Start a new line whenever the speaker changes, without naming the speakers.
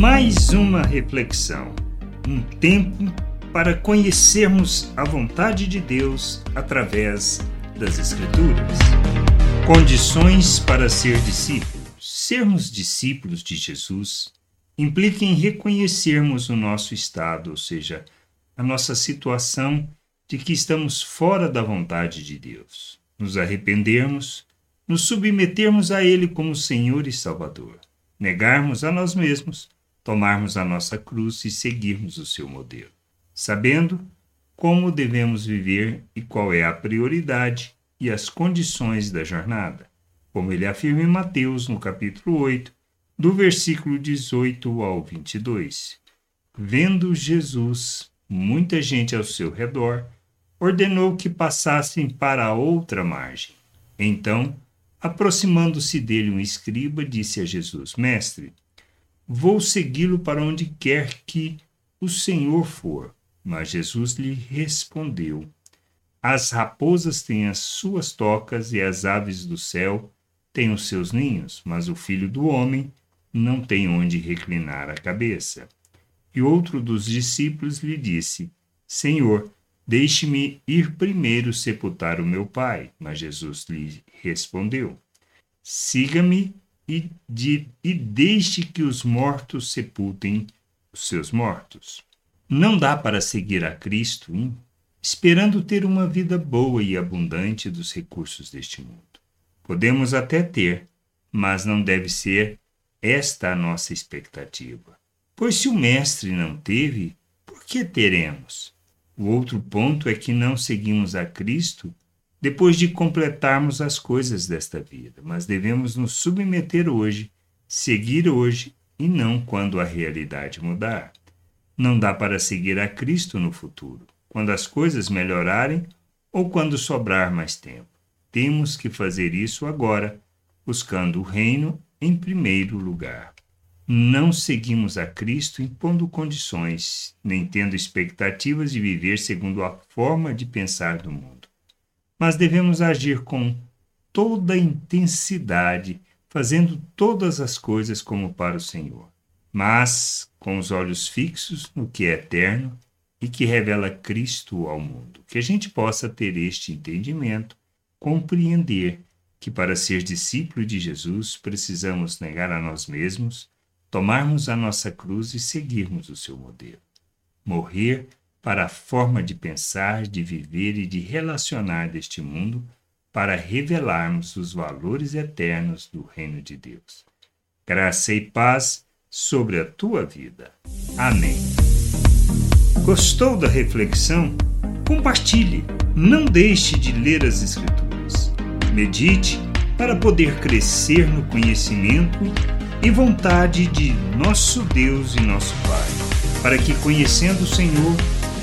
Mais uma reflexão, um tempo para conhecermos a vontade de Deus através das Escrituras. Condições para ser discípulo. Sermos discípulos de Jesus implica em reconhecermos o nosso estado, ou seja, a nossa situação de que estamos fora da vontade de Deus, nos arrependermos, nos submetermos a Ele como Senhor e Salvador, negarmos a nós mesmos, tomarmos a nossa cruz e seguirmos o seu modelo, sabendo como devemos viver e qual é a prioridade e as condições da jornada, como ele afirma em Mateus, no capítulo 8, do versículo 18 ao 22. Vendo Jesus muita gente ao seu redor, ordenou que passassem para a outra margem. Então, aproximando-se dele um escriba, disse a Jesus: Mestre, vou segui-lo para onde quer que o Senhor for. Mas Jesus lhe respondeu: As raposas têm as suas tocas e as aves do céu têm os seus ninhos, mas o filho do homem não tem onde reclinar a cabeça. E outro dos discípulos lhe disse: Senhor, deixe-me ir primeiro sepultar o meu pai. Mas Jesus lhe respondeu: Siga-me e, de, e deixe que os mortos sepultem os seus mortos. Não dá para seguir a Cristo hein? esperando ter uma vida boa e abundante dos recursos deste mundo. Podemos até ter, mas não deve ser esta a nossa expectativa. Pois se o Mestre não teve, por que teremos? O outro ponto é que não seguimos a Cristo depois de completarmos as coisas desta vida, mas devemos nos submeter hoje, seguir hoje e não quando a realidade mudar. Não dá para seguir a Cristo no futuro, quando as coisas melhorarem ou quando sobrar mais tempo. Temos que fazer isso agora, buscando o reino em primeiro lugar. Não seguimos a Cristo impondo condições, nem tendo expectativas de viver segundo a forma de pensar do mundo mas devemos agir com toda intensidade, fazendo todas as coisas como para o Senhor, mas com os olhos fixos no que é eterno e que revela Cristo ao mundo. Que a gente possa ter este entendimento, compreender que para ser discípulo de Jesus precisamos negar a nós mesmos, tomarmos a nossa cruz e seguirmos o seu modelo. Morrer para a forma de pensar, de viver e de relacionar deste mundo, para revelarmos os valores eternos do Reino de Deus. Graça e paz sobre a tua vida. Amém. Gostou da reflexão? Compartilhe. Não deixe de ler as Escrituras. Medite para poder crescer no conhecimento e vontade de nosso Deus e nosso Pai, para que, conhecendo o Senhor,